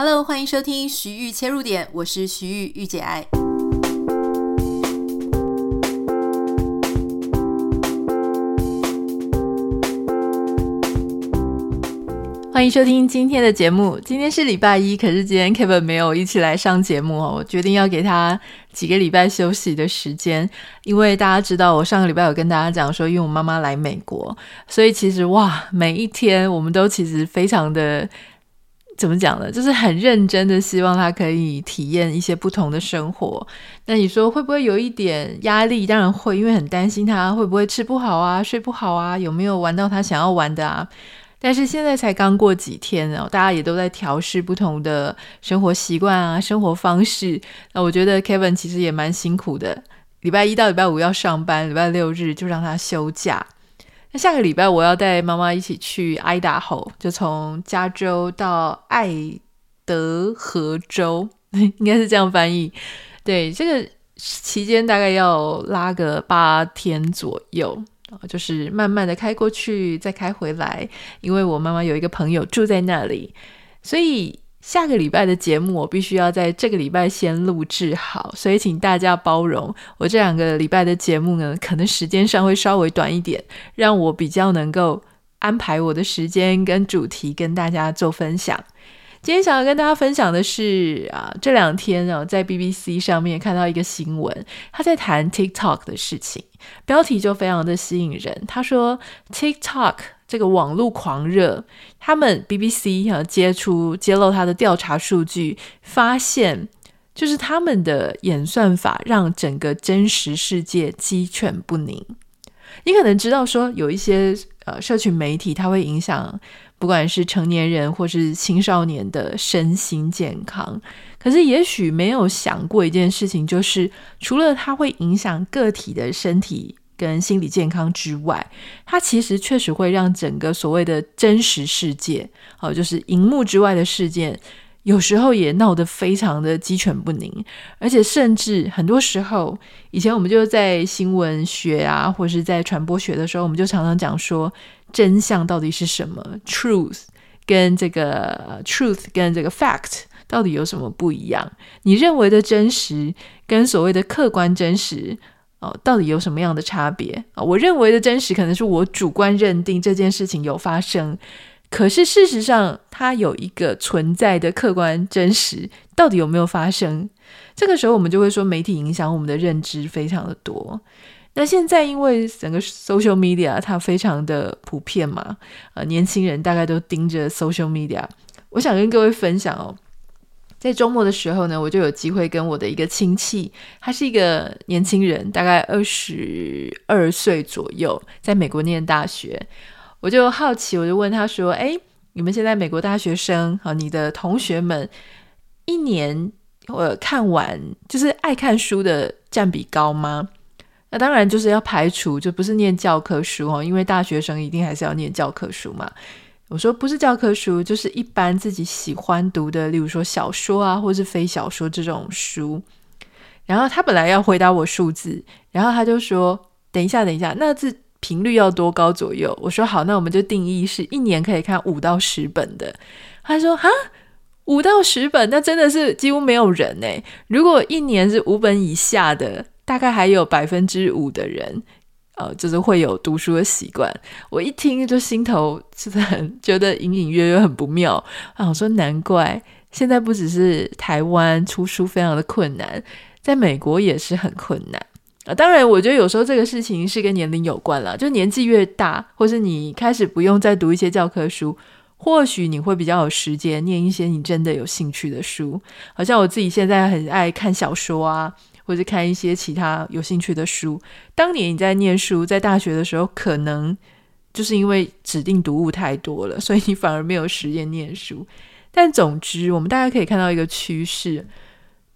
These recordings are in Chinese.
Hello，欢迎收听徐玉切入点，我是徐玉御姐爱。欢迎收听今天的节目。今天是礼拜一，可是今天 Kevin 没有一起来上节目哦。我决定要给他几个礼拜休息的时间，因为大家知道，我上个礼拜有跟大家讲说，因为我妈妈来美国，所以其实哇，每一天我们都其实非常的怎么讲呢？就是很认真的希望他可以体验一些不同的生活。那你说会不会有一点压力？当然会，因为很担心他会不会吃不好啊，睡不好啊，有没有玩到他想要玩的啊？但是现在才刚过几天哦，大家也都在调试不同的生活习惯啊，生活方式。那我觉得 Kevin 其实也蛮辛苦的，礼拜一到礼拜五要上班，礼拜六日就让他休假。那下个礼拜我要带妈妈一起去 Idaho，就从加州到爱德荷州，应该是这样翻译。对，这个期间大概要拉个八天左右。就是慢慢的开过去，再开回来，因为我妈妈有一个朋友住在那里，所以下个礼拜的节目我必须要在这个礼拜先录制好，所以请大家包容我这两个礼拜的节目呢，可能时间上会稍微短一点，让我比较能够安排我的时间跟主题跟大家做分享。今天想要跟大家分享的是啊，这两天啊，在 BBC 上面看到一个新闻，他在谈 TikTok 的事情，标题就非常的吸引人。他说 TikTok 这个网络狂热，他们 BBC 啊接出揭露他的调查数据，发现就是他们的演算法让整个真实世界鸡犬不宁。你可能知道说有一些呃社群媒体，它会影响。不管是成年人或是青少年的身心健康，可是也许没有想过一件事情，就是除了它会影响个体的身体跟心理健康之外，它其实确实会让整个所谓的真实世界，哦，就是荧幕之外的世界，有时候也闹得非常的鸡犬不宁，而且甚至很多时候，以前我们就在新闻学啊，或是在传播学的时候，我们就常常讲说。真相到底是什么？Truth 跟这个 Truth 跟这个 Fact 到底有什么不一样？你认为的真实跟所谓的客观真实哦，到底有什么样的差别啊？我认为的真实可能是我主观认定这件事情有发生，可是事实上它有一个存在的客观真实，到底有没有发生？这个时候我们就会说媒体影响我们的认知非常的多。那现在因为整个 social media 它非常的普遍嘛，呃，年轻人大概都盯着 social media。我想跟各位分享哦，在周末的时候呢，我就有机会跟我的一个亲戚，他是一个年轻人，大概二十二岁左右，在美国念大学。我就好奇，我就问他说：“哎，你们现在美国大学生啊，你的同学们一年呃看完就是爱看书的占比高吗？”那当然就是要排除，就不是念教科书哦，因为大学生一定还是要念教科书嘛。我说不是教科书，就是一般自己喜欢读的，例如说小说啊，或是非小说这种书。然后他本来要回答我数字，然后他就说：“等一下，等一下，那这频率要多高左右？”我说：“好，那我们就定义是一年可以看五到十本的。”他说：“哈，五到十本，那真的是几乎没有人诶。如果一年是五本以下的。”大概还有百分之五的人，呃，就是会有读书的习惯。我一听就心头就是很觉得隐隐约约很不妙啊！我说难怪现在不只是台湾出书非常的困难，在美国也是很困难啊。当然，我觉得有时候这个事情是跟年龄有关了，就年纪越大，或是你开始不用再读一些教科书，或许你会比较有时间念一些你真的有兴趣的书。好像我自己现在很爱看小说啊。或者看一些其他有兴趣的书。当年你在念书，在大学的时候，可能就是因为指定读物太多了，所以你反而没有时间念书。但总之，我们大家可以看到一个趋势，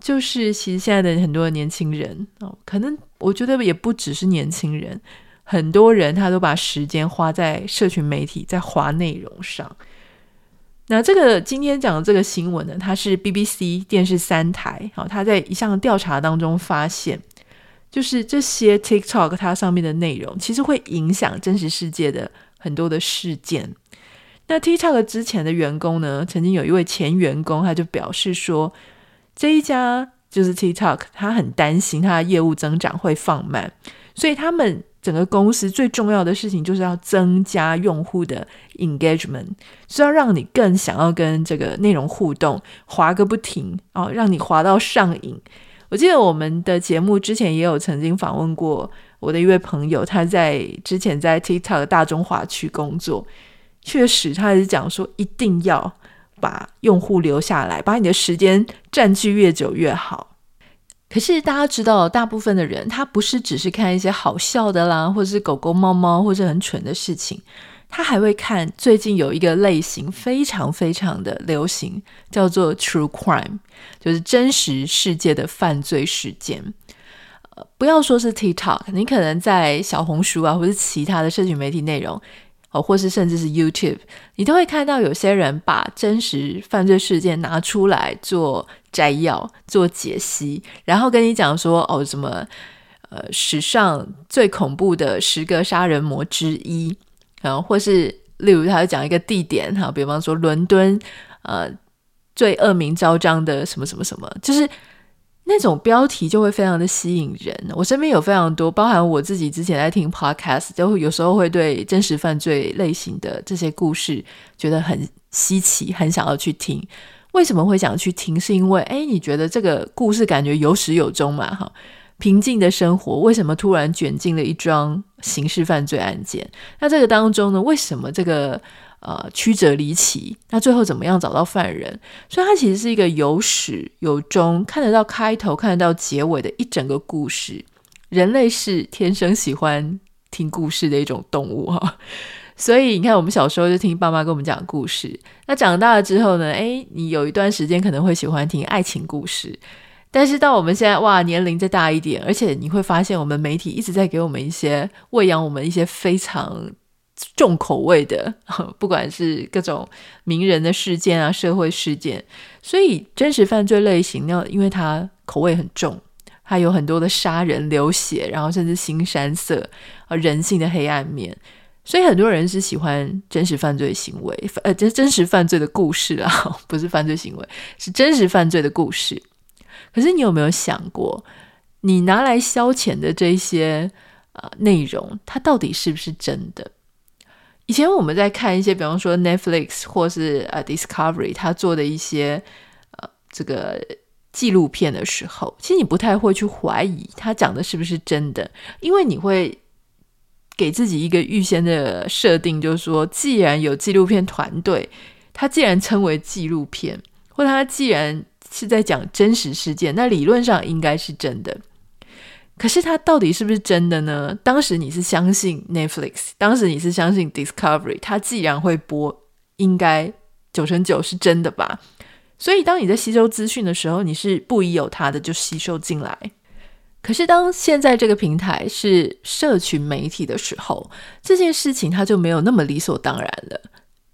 就是其实现在的很多的年轻人哦，可能我觉得也不只是年轻人，很多人他都把时间花在社群媒体，在花内容上。那这个今天讲的这个新闻呢，它是 BBC 电视三台，好，它在一项调查当中发现，就是这些 TikTok 它上面的内容，其实会影响真实世界的很多的事件。那 TikTok 之前的员工呢，曾经有一位前员工，他就表示说，这一家就是 TikTok，他很担心他的业务增长会放慢，所以他们整个公司最重要的事情就是要增加用户的 engagement，是要让你更想要跟这个内容互动，滑个不停哦，让你滑到上瘾。我记得我们的节目之前也有曾经访问过我的一位朋友，他在之前在 TikTok 大中华区工作。确实，他也是讲说，一定要把用户留下来，把你的时间占据越久越好。可是大家知道，大部分的人他不是只是看一些好笑的啦，或者是狗狗、猫猫，或者很蠢的事情，他还会看。最近有一个类型非常非常的流行，叫做 True Crime，就是真实世界的犯罪事件。呃，不要说是 TikTok，你可能在小红书啊，或者其他的社群媒体内容。哦，或是甚至是 YouTube，你都会看到有些人把真实犯罪事件拿出来做摘要、做解析，然后跟你讲说，哦，什么呃，史上最恐怖的十个杀人魔之一，然后或是例如他会讲一个地点，哈，比方说伦敦，呃，最恶名昭彰的什么什么什么，就是。那种标题就会非常的吸引人。我身边有非常多，包含我自己之前在听 podcast，就有时候会对真实犯罪类型的这些故事觉得很稀奇，很想要去听。为什么会想去听？是因为，哎，你觉得这个故事感觉有始有终嘛？哈，平静的生活为什么突然卷进了一桩刑事犯罪案件？那这个当中呢，为什么这个？呃，曲折离奇，那最后怎么样找到犯人？所以它其实是一个有始有终，看得到开头，看得到结尾的一整个故事。人类是天生喜欢听故事的一种动物哈，所以你看，我们小时候就听爸妈跟我们讲故事。那长大了之后呢？诶，你有一段时间可能会喜欢听爱情故事，但是到我们现在，哇，年龄再大一点，而且你会发现，我们媒体一直在给我们一些喂养我们一些非常。重口味的，不管是各种名人的事件啊、社会事件，所以真实犯罪类型要，因为它口味很重，它有很多的杀人、流血，然后甚至腥膻色啊、人性的黑暗面，所以很多人是喜欢真实犯罪行为，呃，真真实犯罪的故事啊，不是犯罪行为，是真实犯罪的故事。可是你有没有想过，你拿来消遣的这些呃内容，它到底是不是真的？以前我们在看一些，比方说 Netflix 或是呃 Discovery，他做的一些呃这个纪录片的时候，其实你不太会去怀疑他讲的是不是真的，因为你会给自己一个预先的设定，就是说，既然有纪录片团队，他既然称为纪录片，或他既然是在讲真实事件，那理论上应该是真的。可是它到底是不是真的呢？当时你是相信 Netflix，当时你是相信 Discovery，它既然会播，应该九成九是真的吧？所以当你在吸收资讯的时候，你是不疑有他的就吸收进来。可是当现在这个平台是社群媒体的时候，这件事情它就没有那么理所当然了。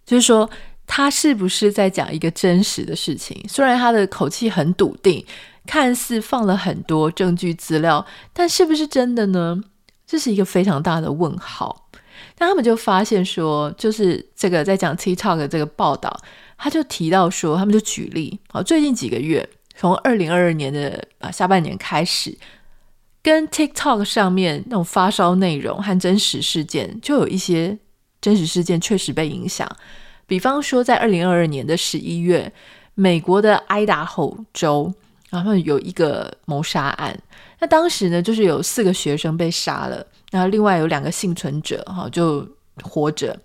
就是说，他是不是在讲一个真实的事情？虽然他的口气很笃定。看似放了很多证据资料，但是不是真的呢？这是一个非常大的问号。但他们就发现说，就是这个在讲 TikTok 的这个报道，他就提到说，他们就举例，好，最近几个月，从二零二二年的啊下半年开始，跟 TikTok 上面那种发烧内容和真实事件，就有一些真实事件确实被影响。比方说，在二零二二年的十一月，美国的爱达荷州。然后有一个谋杀案，那当时呢，就是有四个学生被杀了，然后另外有两个幸存者哈就活着。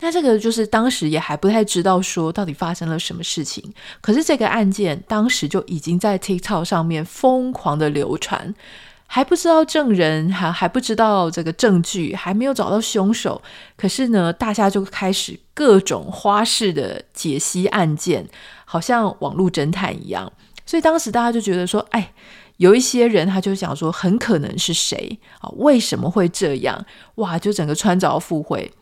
那这个就是当时也还不太知道说到底发生了什么事情，可是这个案件当时就已经在 TikTok 上面疯狂的流传，还不知道证人，还还不知道这个证据，还没有找到凶手，可是呢，大家就开始各种花式的解析案件，好像网络侦探一样。所以当时大家就觉得说，哎，有一些人他就想说，很可能是谁啊？为什么会这样？哇，就整个穿凿附会。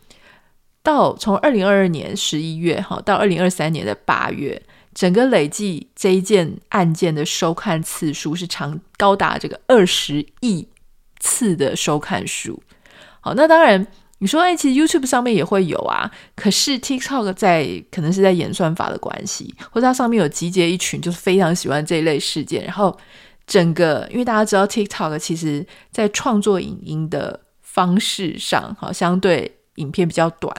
到从二零二二年十一月哈，到二零二三年的八月，整个累计这一件案件的收看次数是长高达这个二十亿次的收看数。好，那当然你说，哎，其实 YouTube 上面也会有啊，可是 TikTok 在可能是在演算法的关系，或者它上面有集结一群就是非常喜欢这一类事件，然后整个，因为大家知道 TikTok 其实在创作影音的方式上，哈，相对影片比较短，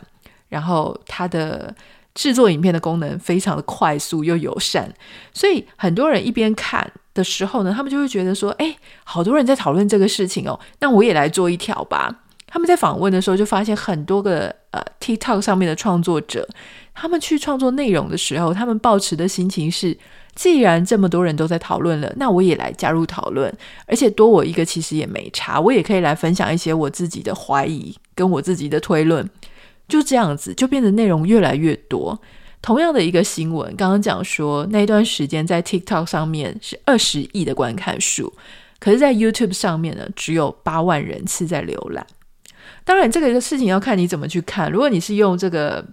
然后它的制作影片的功能非常的快速又友善，所以很多人一边看的时候呢，他们就会觉得说，哎，好多人在讨论这个事情哦，那我也来做一条吧。他们在访问的时候就发现很多个呃 TikTok 上面的创作者，他们去创作内容的时候，他们抱持的心情是：既然这么多人都在讨论了，那我也来加入讨论，而且多我一个其实也没差，我也可以来分享一些我自己的怀疑跟我自己的推论，就这样子就变得内容越来越多。同样的一个新闻，刚刚讲说那一段时间在 TikTok 上面是二十亿的观看数，可是，在 YouTube 上面呢，只有八万人次在浏览。当然，这个事情要看你怎么去看。如果你是用这个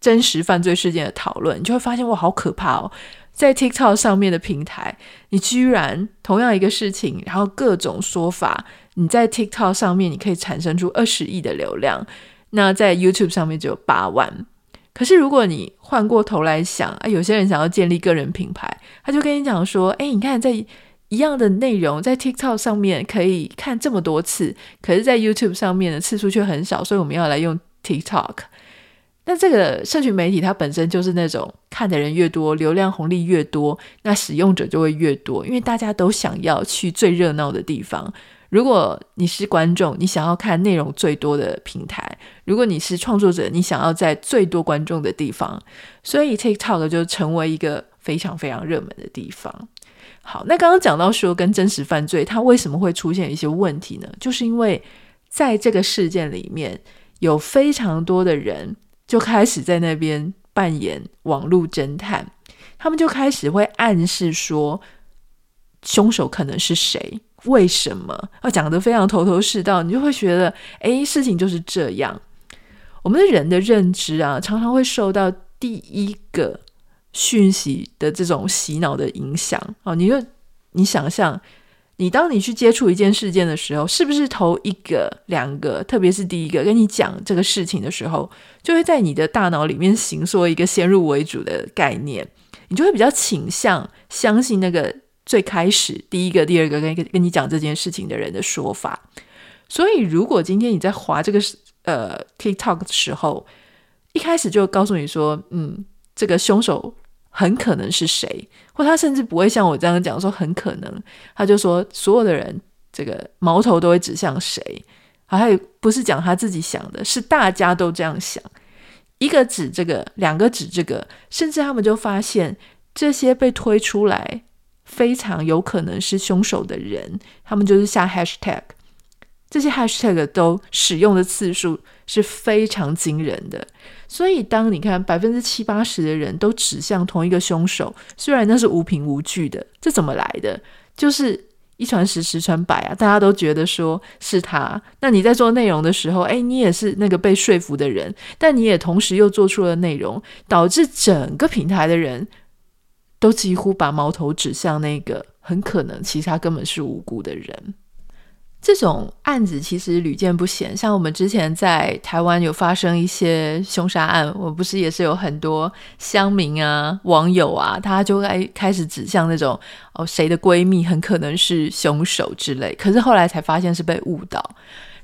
真实犯罪事件的讨论，你就会发现哇，好可怕哦！在 TikTok 上面的平台，你居然同样一个事情，然后各种说法，你在 TikTok 上面你可以产生出二十亿的流量，那在 YouTube 上面只有八万。可是如果你换过头来想啊，有些人想要建立个人品牌，他就跟你讲说：“哎，你看在。”一样的内容在 TikTok 上面可以看这么多次，可是，在 YouTube 上面的次数却很少，所以我们要来用 TikTok。那这个社群媒体它本身就是那种看的人越多，流量红利越多，那使用者就会越多，因为大家都想要去最热闹的地方。如果你是观众，你想要看内容最多的平台；如果你是创作者，你想要在最多观众的地方，所以 TikTok 就成为一个非常非常热门的地方。好，那刚刚讲到说跟真实犯罪，它为什么会出现一些问题呢？就是因为在这个事件里面，有非常多的人就开始在那边扮演网络侦探，他们就开始会暗示说凶手可能是谁，为什么？啊，讲得非常头头是道，你就会觉得，哎，事情就是这样。我们的人的认知啊，常常会受到第一个。讯息的这种洗脑的影响哦，你就你想象，你当你去接触一件事件的时候，是不是头一个、两个，特别是第一个跟你讲这个事情的时候，就会在你的大脑里面形塑一个先入为主的概念，你就会比较倾向相信那个最开始第一个、第二个跟跟你讲这件事情的人的说法。所以，如果今天你在滑这个呃 TikTok 的时候，一开始就告诉你说，嗯，这个凶手。很可能是谁，或他甚至不会像我这样讲说很可能，他就说所有的人这个矛头都会指向谁，还有不是讲他自己想的，是大家都这样想，一个指这个，两个指这个，甚至他们就发现这些被推出来非常有可能是凶手的人，他们就是下 hashtag。这些 hashtag 都使用的次数是非常惊人的，所以当你看百分之七八十的人都指向同一个凶手，虽然那是无凭无据的，这怎么来的？就是一传十，十传百啊！大家都觉得说是他。那你在做内容的时候，哎，你也是那个被说服的人，但你也同时又做出了内容，导致整个平台的人都几乎把矛头指向那个很可能其实他根本是无辜的人。这种案子其实屡见不鲜，像我们之前在台湾有发生一些凶杀案，我不是也是有很多乡民啊、网友啊，他就开开始指向那种哦，谁的闺蜜很可能是凶手之类，可是后来才发现是被误导。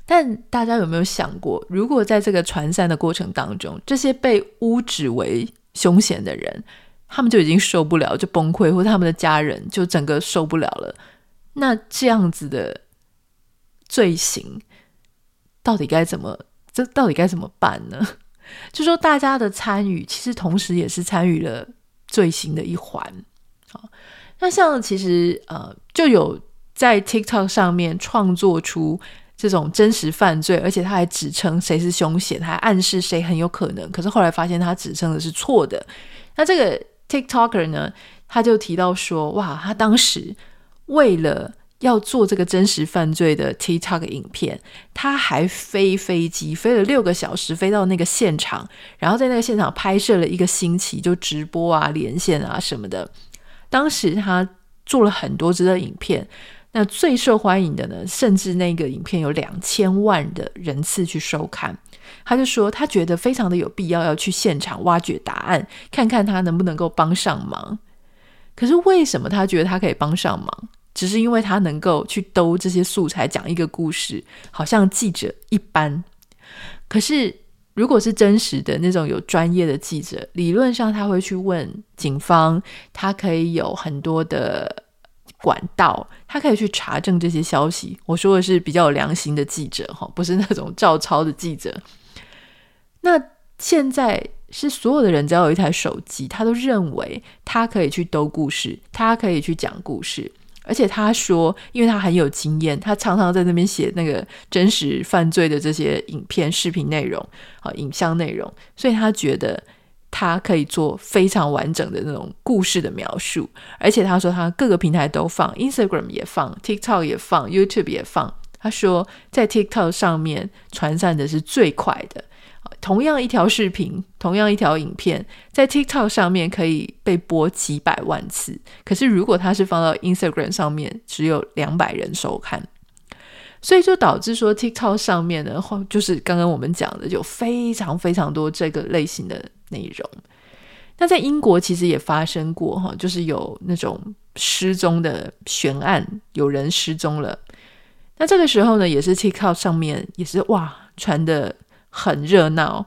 但大家有没有想过，如果在这个传散的过程当中，这些被污指为凶嫌的人，他们就已经受不了，就崩溃，或者他们的家人就整个受不了了，那这样子的。罪行到底该怎么？这到底该怎么办呢？就说大家的参与，其实同时也是参与了罪行的一环。好，那像其实呃，就有在 TikTok 上面创作出这种真实犯罪，而且他还指称谁是凶嫌，还暗示谁很有可能。可是后来发现他指称的是错的。那这个 TikToker 呢，他就提到说：“哇，他当时为了。”要做这个真实犯罪的 TikTok 影片，他还飞飞机飞了六个小时，飞到那个现场，然后在那个现场拍摄了一个星期，就直播啊、连线啊什么的。当时他做了很多支的影片，那最受欢迎的呢，甚至那个影片有两千万的人次去收看。他就说他觉得非常的有必要要去现场挖掘答案，看看他能不能够帮上忙。可是为什么他觉得他可以帮上忙？只是因为他能够去兜这些素材讲一个故事，好像记者一般。可是如果是真实的那种有专业的记者，理论上他会去问警方，他可以有很多的管道，他可以去查证这些消息。我说的是比较有良心的记者哈，不是那种照抄的记者。那现在是所有的人只要有一台手机，他都认为他可以去兜故事，他可以去讲故事。而且他说，因为他很有经验，他常常在那边写那个真实犯罪的这些影片、视频内容啊、影像内容，所以他觉得他可以做非常完整的那种故事的描述。而且他说，他各个平台都放，Instagram 也放，TikTok 也放，YouTube 也放。他说，在 TikTok 上面传散的是最快的。同样一条视频，同样一条影片，在 TikTok 上面可以被播几百万次，可是如果它是放到 Instagram 上面，只有两百人收看，所以就导致说 TikTok 上面呢，就是刚刚我们讲的，有非常非常多这个类型的内容。那在英国其实也发生过哈，就是有那种失踪的悬案，有人失踪了。那这个时候呢，也是 TikTok 上面也是哇传的。很热闹，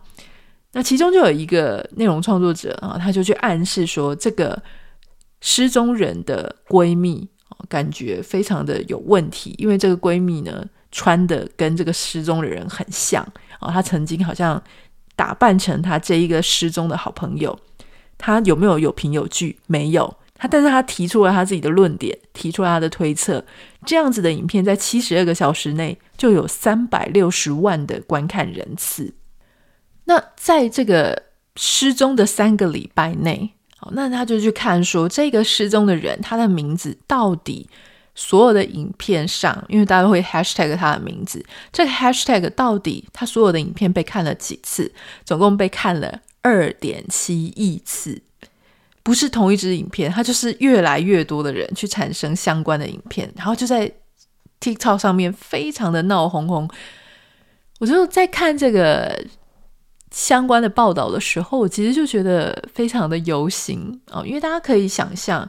那其中就有一个内容创作者啊，他就去暗示说，这个失踪人的闺蜜感觉非常的有问题，因为这个闺蜜呢穿的跟这个失踪的人很像啊，她曾经好像打扮成她这一个失踪的好朋友，她有没有有凭有据？没有。他，但是他提出了他自己的论点，提出了他的推测，这样子的影片在七十二个小时内就有三百六十万的观看人次。那在这个失踪的三个礼拜内，好，那他就去看说这个失踪的人他的名字到底所有的影片上，因为大家会 hashtag 他的名字，这个 hashtag 到底他所有的影片被看了几次？总共被看了二点七亿次。不是同一支影片，它就是越来越多的人去产生相关的影片，然后就在 TikTok 上面非常的闹哄哄。我就在看这个相关的报道的时候，我其实就觉得非常的游行哦，因为大家可以想象，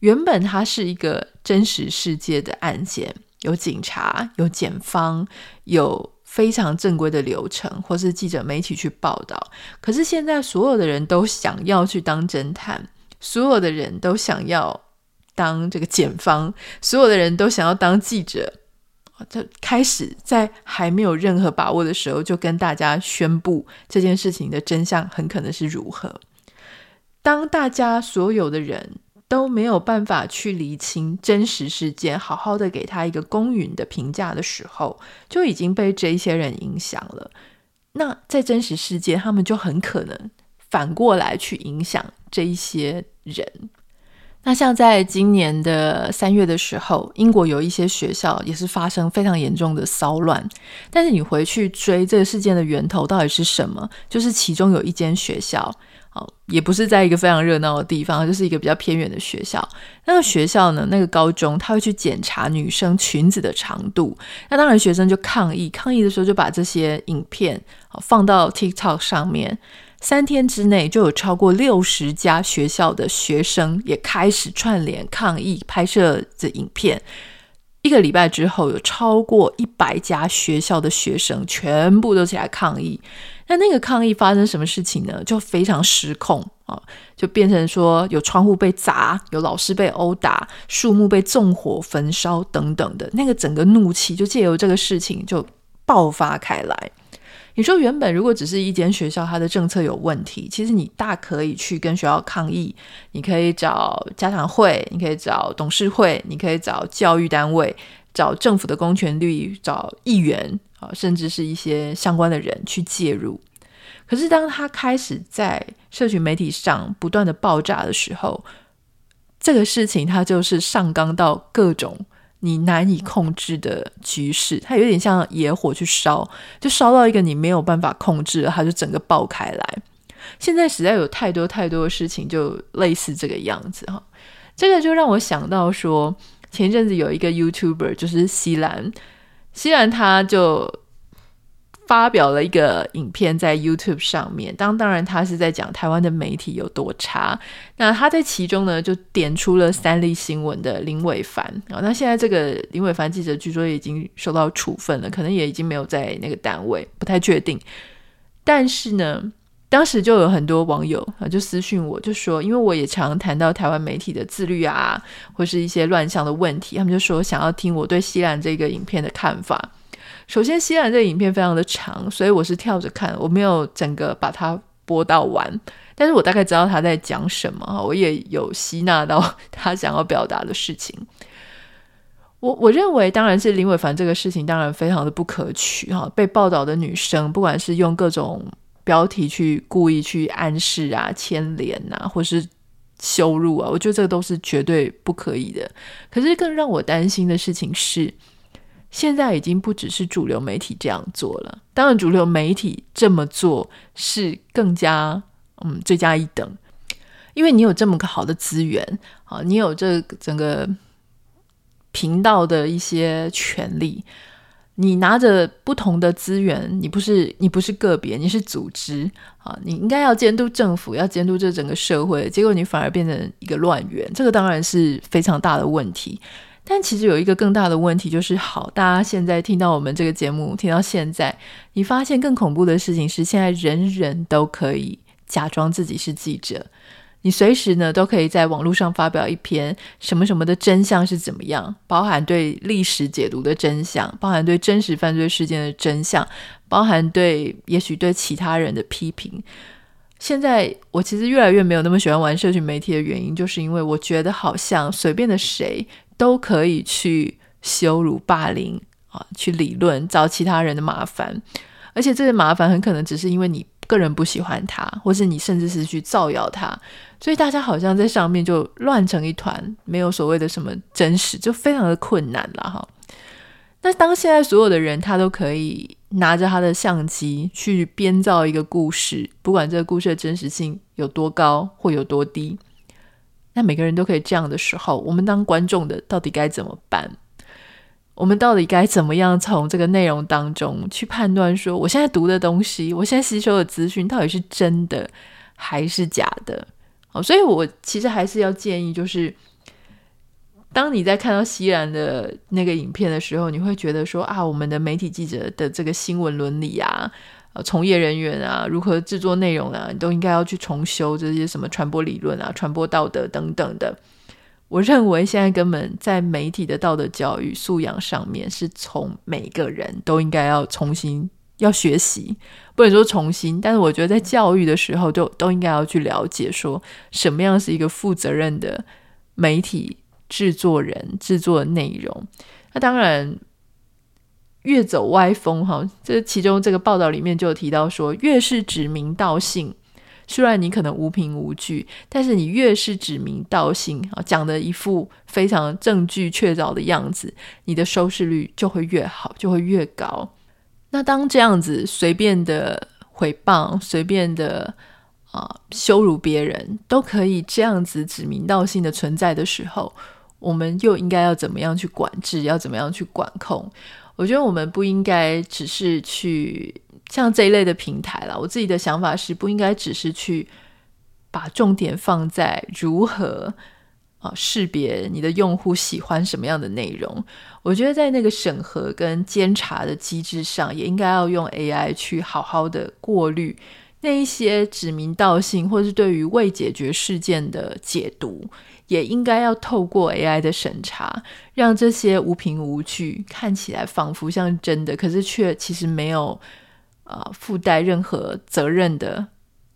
原本它是一个真实世界的案件，有警察、有检方、有。非常正规的流程，或是记者媒体去报道。可是现在所有的人都想要去当侦探，所有的人都想要当这个检方，所有的人都想要当记者。就开始在还没有任何把握的时候，就跟大家宣布这件事情的真相很可能是如何。当大家所有的人。都没有办法去厘清真实事件，好好的给他一个公允的评价的时候，就已经被这一些人影响了。那在真实世界，他们就很可能反过来去影响这一些人。那像在今年的三月的时候，英国有一些学校也是发生非常严重的骚乱。但是你回去追这个事件的源头到底是什么？就是其中有一间学校。哦，也不是在一个非常热闹的地方，就是一个比较偏远的学校。那个学校呢，那个高中他会去检查女生裙子的长度。那当然，学生就抗议，抗议的时候就把这些影片放到 TikTok 上面。三天之内，就有超过六十家学校的学生也开始串联抗议，拍摄这影片。一个礼拜之后，有超过一百家学校的学生全部都起来抗议。那那个抗议发生什么事情呢？就非常失控啊，就变成说有窗户被砸，有老师被殴打，树木被纵火焚烧等等的。那个整个怒气就借由这个事情就爆发开来。你说原本如果只是一间学校，它的政策有问题，其实你大可以去跟学校抗议，你可以找家长会，你可以找董事会，你可以找教育单位，找政府的公权力，找议员。啊，甚至是一些相关的人去介入。可是，当他开始在社群媒体上不断的爆炸的时候，这个事情它就是上纲到各种你难以控制的局势，它有点像野火去烧，就烧到一个你没有办法控制了，它就整个爆开来。现在实在有太多太多的事情，就类似这个样子哈。这个就让我想到说，前阵子有一个 YouTuber 就是西兰。西兰他就发表了一个影片在 YouTube 上面，当当然他是在讲台湾的媒体有多差。那他在其中呢，就点出了三立新闻的林伟凡啊。那现在这个林伟凡记者据说已经受到处分了，可能也已经没有在那个单位，不太确定。但是呢，当时就有很多网友啊，就私讯我，就说，因为我也常谈到台湾媒体的自律啊，或是一些乱象的问题，他们就说想要听我对西兰这个影片的看法。首先，西兰这个影片非常的长，所以我是跳着看，我没有整个把它播到完。但是我大概知道他在讲什么，我也有吸纳到他想要表达的事情。我我认为，当然是林伟凡这个事情，当然非常的不可取哈。被报道的女生，不管是用各种标题去故意去暗示啊、牵连啊，或是羞辱啊，我觉得这个都是绝对不可以的。可是更让我担心的事情是，现在已经不只是主流媒体这样做了。当然，主流媒体这么做是更加嗯罪加一等，因为你有这么个好的资源啊，你有这整个频道的一些权利。你拿着不同的资源，你不是你不是个别，你是组织啊！你应该要监督政府，要监督这整个社会，结果你反而变成一个乱源，这个当然是非常大的问题。但其实有一个更大的问题，就是好，大家现在听到我们这个节目，听到现在，你发现更恐怖的事情是，现在人人都可以假装自己是记者。你随时呢都可以在网络上发表一篇什么什么的真相是怎么样，包含对历史解读的真相，包含对真实犯罪事件的真相，包含对也许对其他人的批评。现在我其实越来越没有那么喜欢玩社群媒体的原因，就是因为我觉得好像随便的谁都可以去羞辱、霸凌啊，去理论找其他人的麻烦，而且这些麻烦很可能只是因为你。个人不喜欢他，或是你甚至是去造谣他，所以大家好像在上面就乱成一团，没有所谓的什么真实，就非常的困难了哈。那当现在所有的人他都可以拿着他的相机去编造一个故事，不管这个故事的真实性有多高或有多低，那每个人都可以这样的时候，我们当观众的到底该怎么办？我们到底该怎么样从这个内容当中去判断说，我现在读的东西，我现在吸收的资讯到底是真的还是假的？哦，所以我其实还是要建议，就是当你在看到西兰的那个影片的时候，你会觉得说啊，我们的媒体记者的这个新闻伦理啊，呃，从业人员啊，如何制作内容啊，你都应该要去重修这些什么传播理论啊、传播道德等等的。我认为现在根本在媒体的道德教育素养上面，是从每个人都应该要重新要学习，不能说重新，但是我觉得在教育的时候，就都应该要去了解，说什么样是一个负责任的媒体制作人制作的内容。那当然，越走歪风哈，这其中这个报道里面就有提到说，越是指名道姓。虽然你可能无凭无据，但是你越是指名道姓啊，讲的一副非常证据确凿的样子，你的收视率就会越好，就会越高。那当这样子随便的诽谤、随便的啊、羞辱别人，都可以这样子指名道姓的存在的时候，我们又应该要怎么样去管制？要怎么样去管控？我觉得我们不应该只是去。像这一类的平台啦，我自己的想法是不应该只是去把重点放在如何啊识别你的用户喜欢什么样的内容。我觉得在那个审核跟监察的机制上，也应该要用 AI 去好好的过滤那一些指名道姓，或是对于未解决事件的解读，也应该要透过 AI 的审查，让这些无凭无据，看起来仿佛像真的，可是却其实没有。啊，附带任何责任的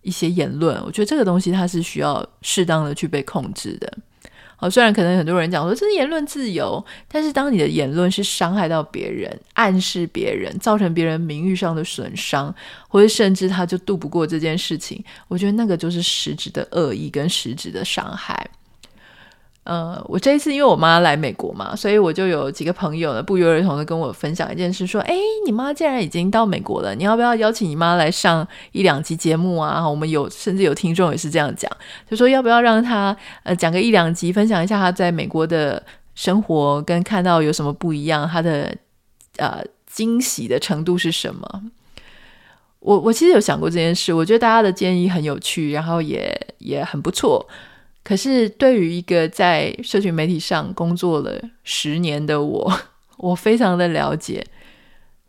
一些言论，我觉得这个东西它是需要适当的去被控制的。虽然可能很多人讲说这是言论自由，但是当你的言论是伤害到别人、暗示别人、造成别人名誉上的损伤，或者甚至他就渡不过这件事情，我觉得那个就是实质的恶意跟实质的伤害。呃，我这一次因为我妈来美国嘛，所以我就有几个朋友呢，不约而同的跟我分享一件事，说：“哎，你妈既然已经到美国了，你要不要邀请你妈来上一两集节目啊？”我们有甚至有听众也是这样讲，就说要不要让她呃讲个一两集，分享一下她在美国的生活跟看到有什么不一样，她的呃惊喜的程度是什么？我我其实有想过这件事，我觉得大家的建议很有趣，然后也也很不错。可是对于一个在社群媒体上工作了十年的我，我非常的了解，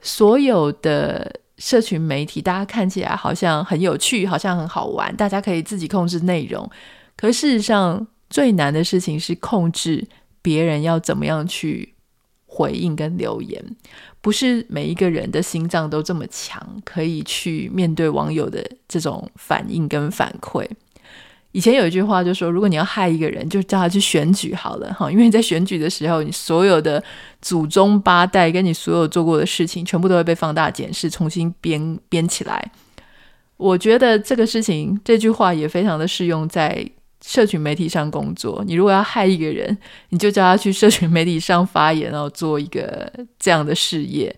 所有的社群媒体，大家看起来好像很有趣，好像很好玩，大家可以自己控制内容。可事实上，最难的事情是控制别人要怎么样去回应跟留言。不是每一个人的心脏都这么强，可以去面对网友的这种反应跟反馈。以前有一句话就说，如果你要害一个人，就叫他去选举好了哈，因为你在选举的时候，你所有的祖宗八代跟你所有做过的事情，全部都会被放大检视，重新编编起来。我觉得这个事情，这句话也非常的适用在。社群媒体上工作，你如果要害一个人，你就叫他去社群媒体上发言，然后做一个这样的事业。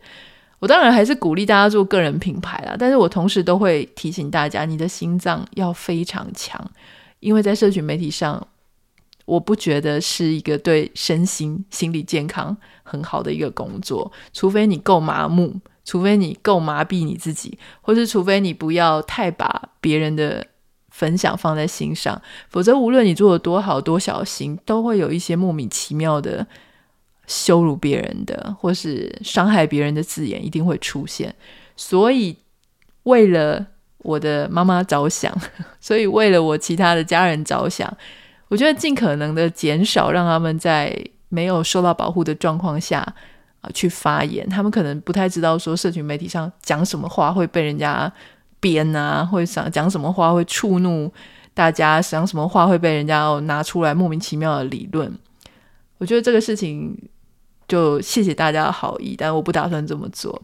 我当然还是鼓励大家做个人品牌啦，但是我同时都会提醒大家，你的心脏要非常强，因为在社群媒体上，我不觉得是一个对身心、心理健康很好的一个工作，除非你够麻木，除非你够麻痹你自己，或是除非你不要太把别人的。分享放在心上，否则无论你做的多好多小心，都会有一些莫名其妙的羞辱别人的或是伤害别人的字眼一定会出现。所以为了我的妈妈着想，所以为了我其他的家人着想，我觉得尽可能的减少让他们在没有受到保护的状况下啊去发言。他们可能不太知道说社群媒体上讲什么话会被人家。编啊，会想讲什么话会触怒大家，讲什么话会被人家拿出来莫名其妙的理论。我觉得这个事情就谢谢大家的好意，但我不打算这么做。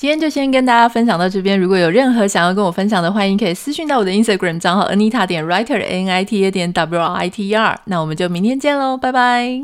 今天就先跟大家分享到这边，如果有任何想要跟我分享的，欢迎可以私讯到我的 Instagram 账号 Anita 点 Writer A N I T A 点 W R I T E R。那我们就明天见喽，拜拜。